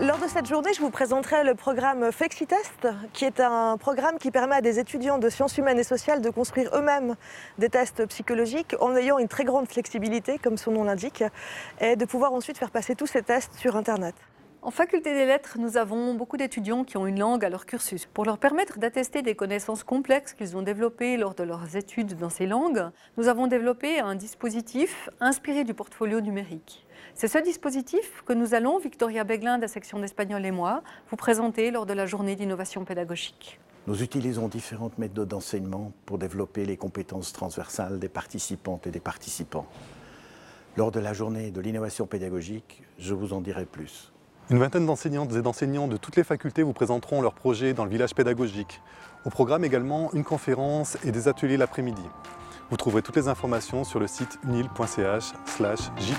Lors de cette journée, je vous présenterai le programme FlexiTest, qui est un programme qui permet à des étudiants de sciences humaines et sociales de construire eux-mêmes des tests psychologiques en ayant une très grande flexibilité, comme son nom l'indique, et de pouvoir ensuite faire passer tous ces tests sur Internet. En faculté des lettres, nous avons beaucoup d'étudiants qui ont une langue à leur cursus. Pour leur permettre d'attester des connaissances complexes qu'ils ont développées lors de leurs études dans ces langues, nous avons développé un dispositif inspiré du portfolio numérique. C'est ce dispositif que nous allons, Victoria Beglin de la section d'espagnol et moi, vous présenter lors de la journée d'innovation pédagogique. Nous utilisons différentes méthodes d'enseignement pour développer les compétences transversales des participantes et des participants. Lors de la journée de l'innovation pédagogique, je vous en dirai plus. Une vingtaine d'enseignantes et d'enseignants de toutes les facultés vous présenteront leurs projets dans le village pédagogique. Au programme également une conférence et des ateliers l'après-midi. Vous trouverez toutes les informations sur le site unil.ch/gip.